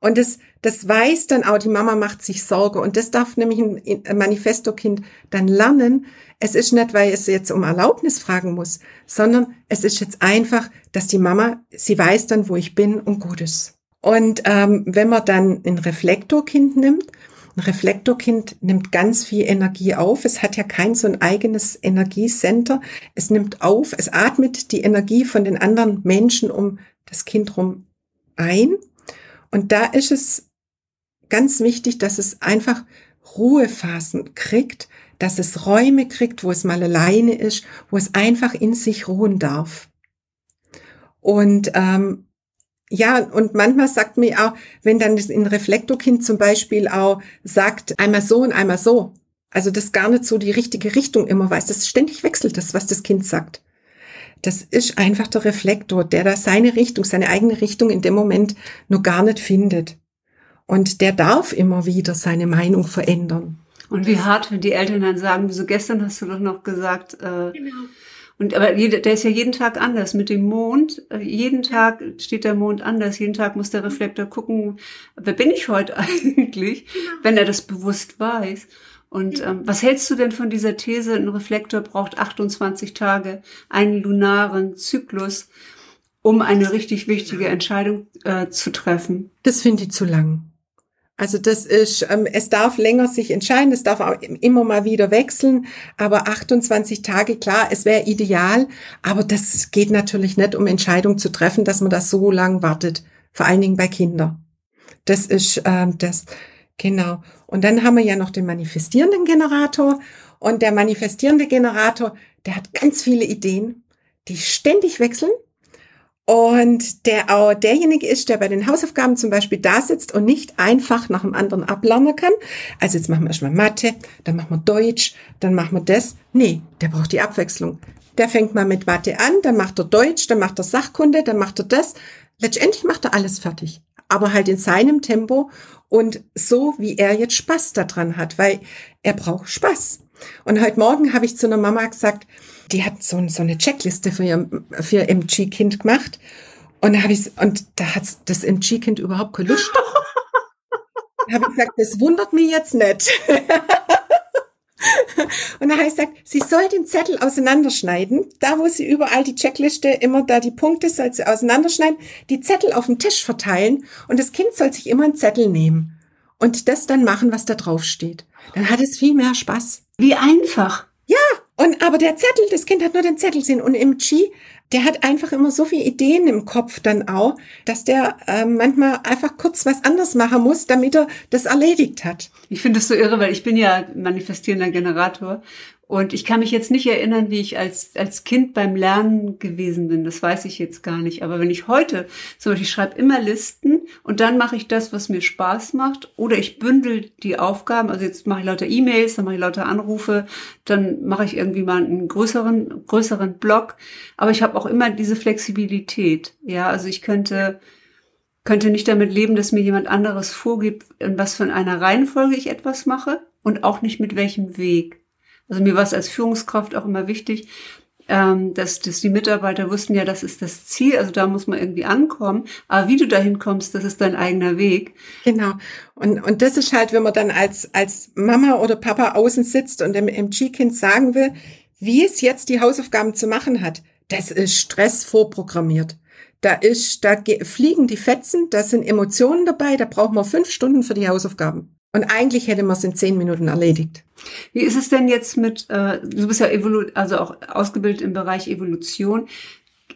Und das, das weiß dann auch, die Mama macht sich Sorge. Und das darf nämlich ein Manifesto-Kind dann lernen. Es ist nicht, weil es jetzt um Erlaubnis fragen muss, sondern es ist jetzt einfach, dass die Mama, sie weiß dann, wo ich bin und gut ist. Und ähm, wenn man dann ein Reflektorkind nimmt, ein Reflektorkind nimmt ganz viel Energie auf. Es hat ja kein so ein eigenes Energiecenter. Es nimmt auf, es atmet die Energie von den anderen Menschen um das Kind rum ein und da ist es ganz wichtig, dass es einfach Ruhephasen kriegt, dass es Räume kriegt, wo es mal alleine ist, wo es einfach in sich ruhen darf. Und ähm, ja, und manchmal sagt mir auch, wenn dann ein Reflektorkind zum Beispiel auch sagt, einmal so und einmal so, also das gar nicht so die richtige Richtung immer weiß, das ständig wechselt das, was das Kind sagt. Das ist einfach der Reflektor, der da seine Richtung, seine eigene Richtung in dem Moment nur gar nicht findet. Und der darf immer wieder seine Meinung verändern. Und wie hart, wenn die Eltern dann sagen, wieso gestern hast du doch noch gesagt, äh, genau. Und aber jeder, der ist ja jeden Tag anders. Mit dem Mond, äh, jeden Tag steht der Mond anders. Jeden Tag muss der Reflektor gucken, wer bin ich heute eigentlich, genau. wenn er das bewusst weiß. Und ähm, was hältst du denn von dieser These, ein Reflektor braucht 28 Tage, einen lunaren Zyklus, um eine richtig wichtige Entscheidung äh, zu treffen? Das finde ich zu lang. Also das ist, ähm, es darf länger sich entscheiden, es darf auch immer mal wieder wechseln, aber 28 Tage, klar, es wäre ideal, aber das geht natürlich nicht, um Entscheidungen zu treffen, dass man das so lang wartet, vor allen Dingen bei Kindern. Das ist ähm, das, genau. Und dann haben wir ja noch den manifestierenden Generator und der manifestierende Generator, der hat ganz viele Ideen, die ständig wechseln und der auch derjenige ist, der bei den Hausaufgaben zum Beispiel da sitzt und nicht einfach nach dem anderen ablernen kann. Also jetzt machen wir erstmal Mathe, dann machen wir Deutsch, dann machen wir das. Nee, der braucht die Abwechslung. Der fängt mal mit Mathe an, dann macht er Deutsch, dann macht er Sachkunde, dann macht er das. Letztendlich macht er alles fertig. Aber halt in seinem Tempo und so, wie er jetzt Spaß daran hat, weil er braucht Spaß. Und heute Morgen habe ich zu einer Mama gesagt, die hat so, so eine Checkliste für ihr, für ihr MG-Kind gemacht. Und da habe ich und da hat das MG-Kind überhaupt keine Lust. da habe ich gesagt, das wundert mich jetzt nicht. und dann habe ich gesagt, sie soll den Zettel auseinanderschneiden. Da, wo sie überall die Checkliste immer da die Punkte soll sie auseinanderschneiden, die Zettel auf dem Tisch verteilen und das Kind soll sich immer einen Zettel nehmen und das dann machen, was da drauf steht. Dann hat es viel mehr Spaß. Wie einfach. Ja, und aber der Zettel, das Kind hat nur den Zettel gesehen und im Chi, der hat einfach immer so viele Ideen im Kopf dann auch, dass der äh, manchmal einfach kurz was anderes machen muss, damit er das erledigt hat. Ich finde es so irre, weil ich bin ja manifestierender Generator und ich kann mich jetzt nicht erinnern, wie ich als, als Kind beim Lernen gewesen bin. Das weiß ich jetzt gar nicht. Aber wenn ich heute, zum Beispiel, ich schreibe immer Listen und dann mache ich das, was mir Spaß macht. Oder ich bündel die Aufgaben. Also jetzt mache ich lauter E-Mails, dann mache ich lauter Anrufe, dann mache ich irgendwie mal einen größeren, größeren Block. Aber ich habe auch immer diese Flexibilität. Ja, also ich könnte, könnte nicht damit leben, dass mir jemand anderes vorgibt, in was für einer Reihenfolge ich etwas mache und auch nicht mit welchem Weg. Also mir war es als Führungskraft auch immer wichtig, ähm, dass, dass die Mitarbeiter wussten, ja, das ist das Ziel, also da muss man irgendwie ankommen. Aber wie du dahin kommst, das ist dein eigener Weg. Genau. Und, und das ist halt, wenn man dann als, als Mama oder Papa außen sitzt und dem MG-Kind sagen will, wie es jetzt die Hausaufgaben zu machen hat, das ist Stress vorprogrammiert. Da ist, da fliegen die Fetzen, da sind Emotionen dabei, da brauchen wir fünf Stunden für die Hausaufgaben. Und eigentlich hätte man es in zehn Minuten erledigt. Wie ist es denn jetzt mit, äh, du bist ja Evolu also auch ausgebildet im Bereich Evolution.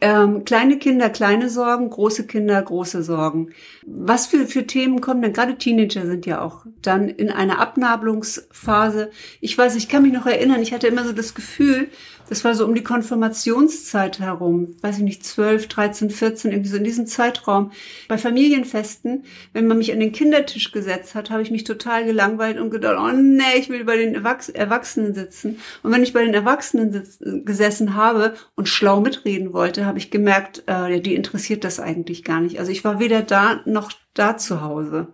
Ähm, kleine Kinder, kleine Sorgen, große Kinder, große Sorgen. Was für, für Themen kommen denn? Gerade Teenager sind ja auch dann in einer Abnabelungsphase. Ich weiß, ich kann mich noch erinnern, ich hatte immer so das Gefühl, das war so um die Konfirmationszeit herum, weiß ich nicht, 12, 13, 14, irgendwie so in diesem Zeitraum. Bei Familienfesten, wenn man mich an den Kindertisch gesetzt hat, habe ich mich total gelangweilt und gedacht, oh nee, ich will bei den Erwachs Erwachsenen sitzen. Und wenn ich bei den Erwachsenen gesessen habe und schlau mitreden wollte, habe ich gemerkt, äh, die interessiert das eigentlich gar nicht. Also ich war weder da noch da zu Hause.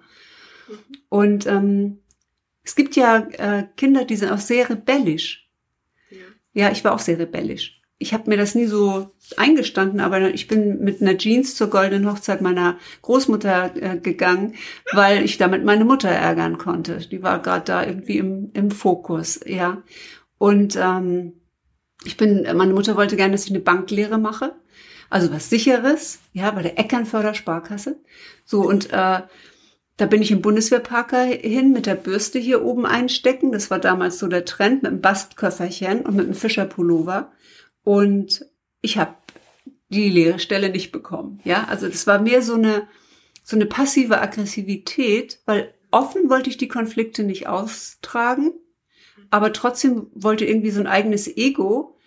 Und ähm, es gibt ja äh, Kinder, die sind auch sehr rebellisch. Ja, ich war auch sehr rebellisch. Ich habe mir das nie so eingestanden, aber ich bin mit einer Jeans zur goldenen Hochzeit meiner Großmutter äh, gegangen, weil ich damit meine Mutter ärgern konnte. Die war gerade da irgendwie im, im Fokus, ja. Und ähm, ich bin, meine Mutter wollte gerne, dass ich eine Banklehre mache, also was sicheres, ja, bei der Eckernförder Sparkasse. So und äh, da bin ich im Bundeswehrparker hin mit der Bürste hier oben einstecken. Das war damals so der Trend mit einem Bastköfferchen und mit einem Fischerpullover. Und ich habe die leere Stelle nicht bekommen. Ja, also das war mehr so eine so eine passive Aggressivität, weil offen wollte ich die Konflikte nicht austragen, aber trotzdem wollte irgendwie so ein eigenes Ego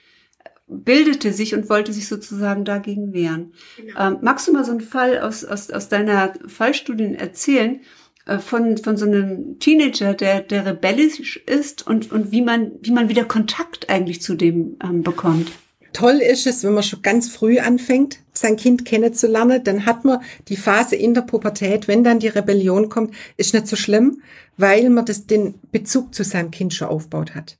bildete sich und wollte sich sozusagen dagegen wehren. Genau. Ähm, magst du mal so einen Fall aus, aus, aus deiner Fallstudie erzählen, äh, von, von so einem Teenager, der, der rebellisch ist und, und wie man, wie man wieder Kontakt eigentlich zu dem ähm, bekommt? Toll ist es, wenn man schon ganz früh anfängt, sein Kind kennenzulernen, dann hat man die Phase in der Pubertät, wenn dann die Rebellion kommt, ist nicht so schlimm, weil man das, den Bezug zu seinem Kind schon aufbaut hat.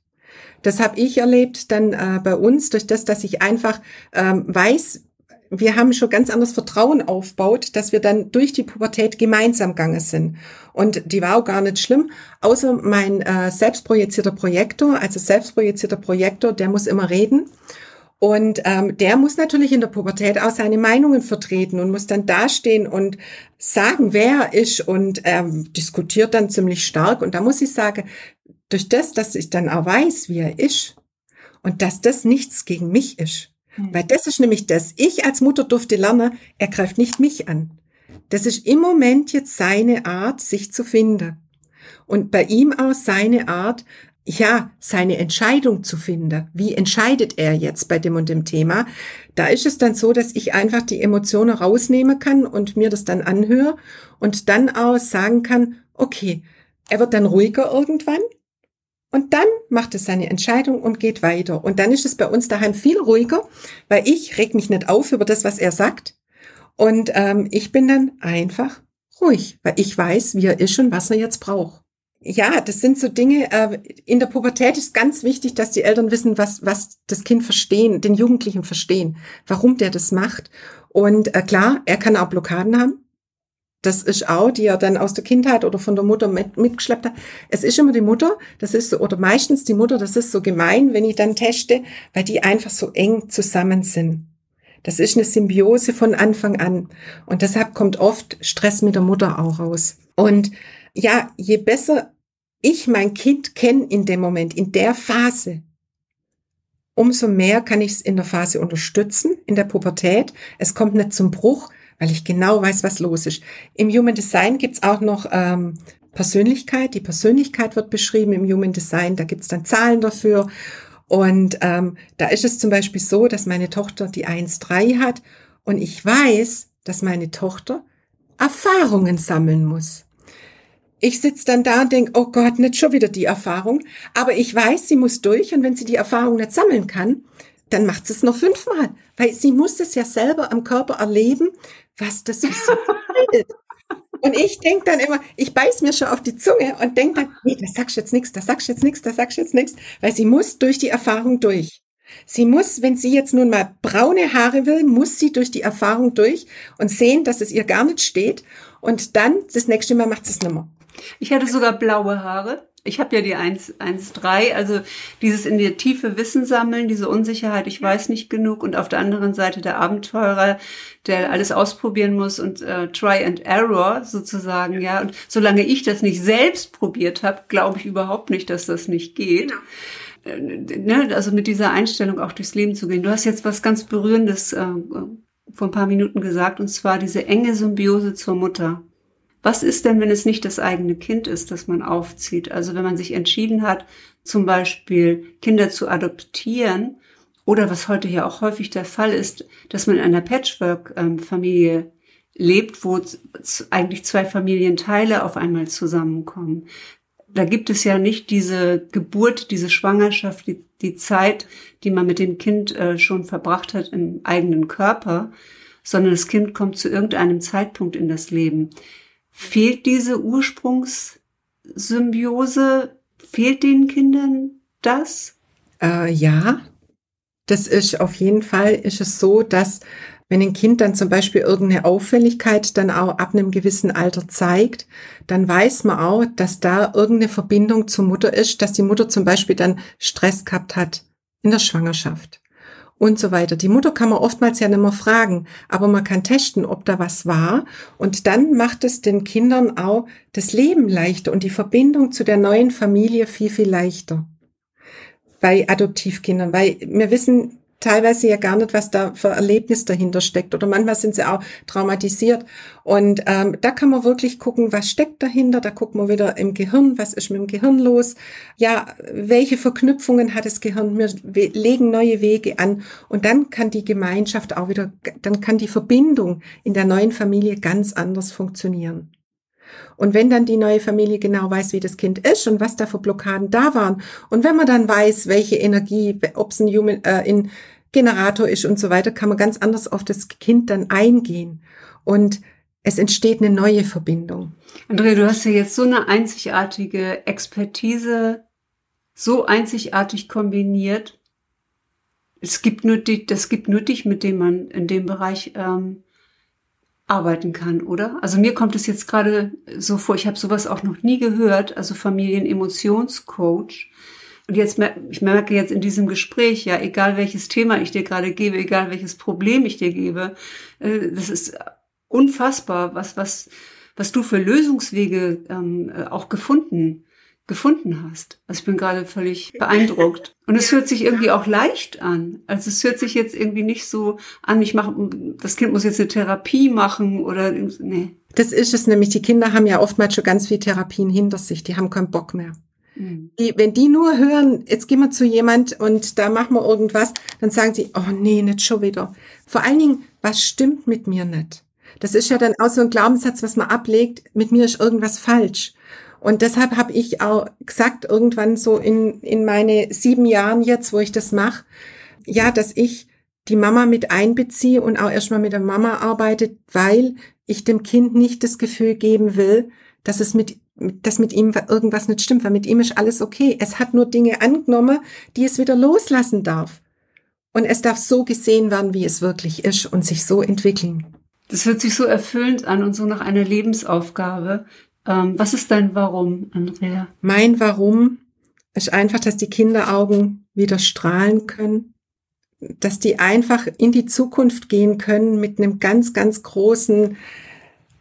Das habe ich erlebt dann äh, bei uns, durch das, dass ich einfach ähm, weiß, wir haben schon ganz anderes Vertrauen aufbaut, dass wir dann durch die Pubertät gemeinsam gegangen sind. Und die war auch gar nicht schlimm, außer mein äh, selbstprojizierter Projektor, also selbstprojizierter Projektor, der muss immer reden. Und ähm, der muss natürlich in der Pubertät auch seine Meinungen vertreten und muss dann dastehen und sagen, wer er ist und ähm, diskutiert dann ziemlich stark. Und da muss ich sagen, durch das, dass ich dann auch weiß, wie er ist und dass das nichts gegen mich ist. Mhm. Weil das ist nämlich das, ich als Mutter durfte lernen, er greift nicht mich an. Das ist im Moment jetzt seine Art, sich zu finden. Und bei ihm auch seine Art, ja, seine Entscheidung zu finden. Wie entscheidet er jetzt bei dem und dem Thema? Da ist es dann so, dass ich einfach die Emotionen rausnehmen kann und mir das dann anhöre und dann auch sagen kann, okay, er wird dann ruhiger irgendwann und dann macht es seine Entscheidung und geht weiter. Und dann ist es bei uns daheim viel ruhiger, weil ich reg mich nicht auf über das, was er sagt. Und ähm, ich bin dann einfach ruhig, weil ich weiß, wie er ist und was er jetzt braucht ja, das sind so Dinge, äh, in der Pubertät ist ganz wichtig, dass die Eltern wissen, was, was das Kind verstehen, den Jugendlichen verstehen, warum der das macht. Und äh, klar, er kann auch Blockaden haben. Das ist auch, die er dann aus der Kindheit oder von der Mutter mit, mitgeschleppt hat. Es ist immer die Mutter, das ist so, oder meistens die Mutter, das ist so gemein, wenn ich dann teste, weil die einfach so eng zusammen sind. Das ist eine Symbiose von Anfang an. Und deshalb kommt oft Stress mit der Mutter auch raus. Und ja, je besser ich mein Kind kenne in dem Moment, in der Phase, umso mehr kann ich es in der Phase unterstützen, in der Pubertät. Es kommt nicht zum Bruch, weil ich genau weiß, was los ist. Im Human Design gibt's auch noch ähm, Persönlichkeit. Die Persönlichkeit wird beschrieben im Human Design. Da gibt's dann Zahlen dafür. Und ähm, da ist es zum Beispiel so, dass meine Tochter die 1-3 hat und ich weiß, dass meine Tochter Erfahrungen sammeln muss. Ich sitze dann da und denke, oh Gott, nicht schon wieder die Erfahrung. Aber ich weiß, sie muss durch und wenn sie die Erfahrung nicht sammeln kann, dann macht sie es noch fünfmal. Weil sie muss es ja selber am Körper erleben, was das ist. Und ich denke dann immer, ich beiß mir schon auf die Zunge und denke dann, nee, das sagst du jetzt nichts, das sagst du jetzt nichts, das sagst du jetzt nichts, weil sie muss durch die Erfahrung durch. Sie muss, wenn sie jetzt nun mal braune Haare will, muss sie durch die Erfahrung durch und sehen, dass es ihr gar nicht steht. Und dann, das nächste Mal macht sie es nimmer. Ich hatte sogar blaue Haare. Ich habe ja die 1.3, also dieses in der Tiefe Wissen sammeln, diese Unsicherheit, ich weiß nicht genug und auf der anderen Seite der Abenteurer, der alles ausprobieren muss und äh, Try and Error sozusagen, ja. Und solange ich das nicht selbst probiert habe, glaube ich überhaupt nicht, dass das nicht geht. Genau. Äh, ne, also mit dieser Einstellung auch durchs Leben zu gehen. Du hast jetzt was ganz Berührendes äh, vor ein paar Minuten gesagt, und zwar diese enge Symbiose zur Mutter. Was ist denn, wenn es nicht das eigene Kind ist, das man aufzieht? Also wenn man sich entschieden hat, zum Beispiel Kinder zu adoptieren oder was heute ja auch häufig der Fall ist, dass man in einer Patchwork-Familie lebt, wo eigentlich zwei Familienteile auf einmal zusammenkommen. Da gibt es ja nicht diese Geburt, diese Schwangerschaft, die, die Zeit, die man mit dem Kind äh, schon verbracht hat im eigenen Körper, sondern das Kind kommt zu irgendeinem Zeitpunkt in das Leben. Fehlt diese Ursprungssymbiose? Fehlt den Kindern das? Äh, ja, das ist auf jeden Fall ist es so, dass wenn ein Kind dann zum Beispiel irgendeine Auffälligkeit dann auch ab einem gewissen Alter zeigt, dann weiß man auch, dass da irgendeine Verbindung zur Mutter ist, dass die Mutter zum Beispiel dann Stress gehabt hat in der Schwangerschaft und so weiter. Die Mutter kann man oftmals ja nicht mehr fragen, aber man kann testen, ob da was war. Und dann macht es den Kindern auch das Leben leichter und die Verbindung zu der neuen Familie viel, viel leichter. Bei Adoptivkindern, weil wir wissen, teilweise ja gar nicht, was da für Erlebnis dahinter steckt. Oder manchmal sind sie auch traumatisiert. Und ähm, da kann man wirklich gucken, was steckt dahinter. Da guckt man wieder im Gehirn, was ist mit dem Gehirn los. Ja, welche Verknüpfungen hat das Gehirn? Wir legen neue Wege an. Und dann kann die Gemeinschaft auch wieder, dann kann die Verbindung in der neuen Familie ganz anders funktionieren. Und wenn dann die neue Familie genau weiß, wie das Kind ist und was da für Blockaden da waren, und wenn man dann weiß, welche Energie, ob es ein Human, äh, in Generator ist und so weiter, kann man ganz anders auf das Kind dann eingehen. Und es entsteht eine neue Verbindung. Andrea, du hast ja jetzt so eine einzigartige Expertise, so einzigartig kombiniert. Es gibt nur dich, das gibt nur dich, mit dem man in dem Bereich ähm, arbeiten kann, oder? Also mir kommt es jetzt gerade so vor, ich habe sowas auch noch nie gehört, also Familienemotionscoach. Und jetzt, ich merke jetzt in diesem Gespräch, ja, egal welches Thema ich dir gerade gebe, egal welches Problem ich dir gebe, äh, das ist unfassbar, was, was, was du für Lösungswege ähm, äh, auch gefunden gefunden hast. Also ich bin gerade völlig beeindruckt. Und es hört sich irgendwie auch leicht an. Also es hört sich jetzt irgendwie nicht so an, ich mache, das Kind muss jetzt eine Therapie machen oder nee. Das ist es nämlich. Die Kinder haben ja oftmals schon ganz viel Therapien hinter sich. Die haben keinen Bock mehr. Mhm. Die, wenn die nur hören, jetzt gehen wir zu jemand und da machen wir irgendwas, dann sagen sie, oh nee, nicht schon wieder. Vor allen Dingen, was stimmt mit mir nicht? Das ist ja dann auch so ein Glaubenssatz, was man ablegt, mit mir ist irgendwas falsch. Und deshalb habe ich auch gesagt, irgendwann so in, in meine sieben Jahren jetzt, wo ich das mache, ja, dass ich die Mama mit einbeziehe und auch erstmal mit der Mama arbeite, weil ich dem Kind nicht das Gefühl geben will, dass es mit dass mit ihm irgendwas nicht stimmt, weil mit ihm ist alles okay. Es hat nur Dinge angenommen, die es wieder loslassen darf. Und es darf so gesehen werden, wie es wirklich ist und sich so entwickeln. Das hört sich so erfüllend an und so nach einer Lebensaufgabe. Ähm, was ist dein Warum, Andrea? Mein Warum ist einfach, dass die Kinderaugen wieder strahlen können, dass die einfach in die Zukunft gehen können mit einem ganz, ganz großen,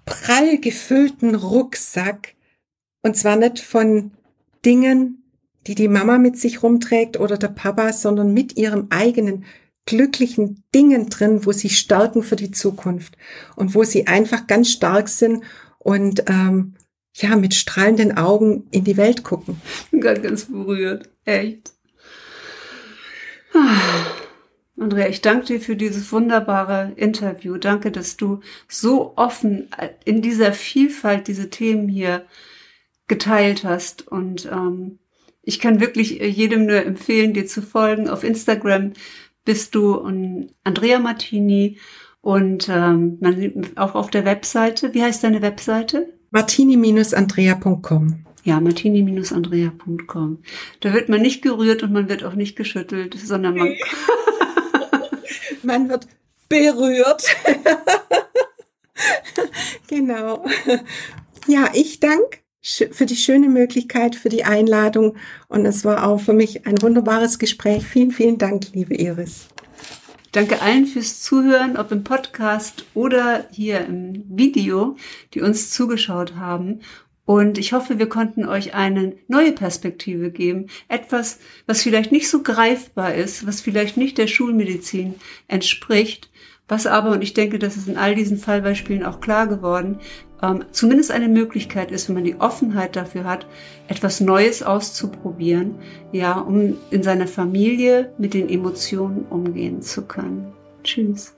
prall gefüllten Rucksack. Und zwar nicht von Dingen, die die Mama mit sich rumträgt oder der Papa, sondern mit ihrem eigenen glücklichen Dingen drin, wo sie stärken für die Zukunft und wo sie einfach ganz stark sind und ähm, ja, mit strahlenden Augen in die Welt gucken. Ganz, ganz berührt. Echt. Andrea, ich danke dir für dieses wunderbare Interview. Danke, dass du so offen in dieser Vielfalt diese Themen hier geteilt hast. Und ähm, ich kann wirklich jedem nur empfehlen, dir zu folgen. Auf Instagram bist du und Andrea Martini und ähm, man, auch auf der Webseite. Wie heißt deine Webseite? martini-andrea.com. Ja, martini-andrea.com. Da wird man nicht gerührt und man wird auch nicht geschüttelt, sondern man, man wird berührt. genau. Ja, ich danke für die schöne Möglichkeit, für die Einladung. Und es war auch für mich ein wunderbares Gespräch. Vielen, vielen Dank, liebe Iris. Danke allen fürs Zuhören, ob im Podcast oder hier im Video, die uns zugeschaut haben. Und ich hoffe, wir konnten euch eine neue Perspektive geben. Etwas, was vielleicht nicht so greifbar ist, was vielleicht nicht der Schulmedizin entspricht, was aber, und ich denke, das ist in all diesen Fallbeispielen auch klar geworden, ähm, zumindest eine Möglichkeit ist, wenn man die Offenheit dafür hat, etwas Neues auszuprobieren, ja, um in seiner Familie mit den Emotionen umgehen zu können. Tschüss.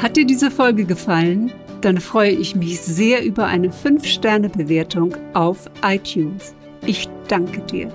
Hat dir diese Folge gefallen? Dann freue ich mich sehr über eine 5-Sterne-Bewertung auf iTunes. Ich danke dir.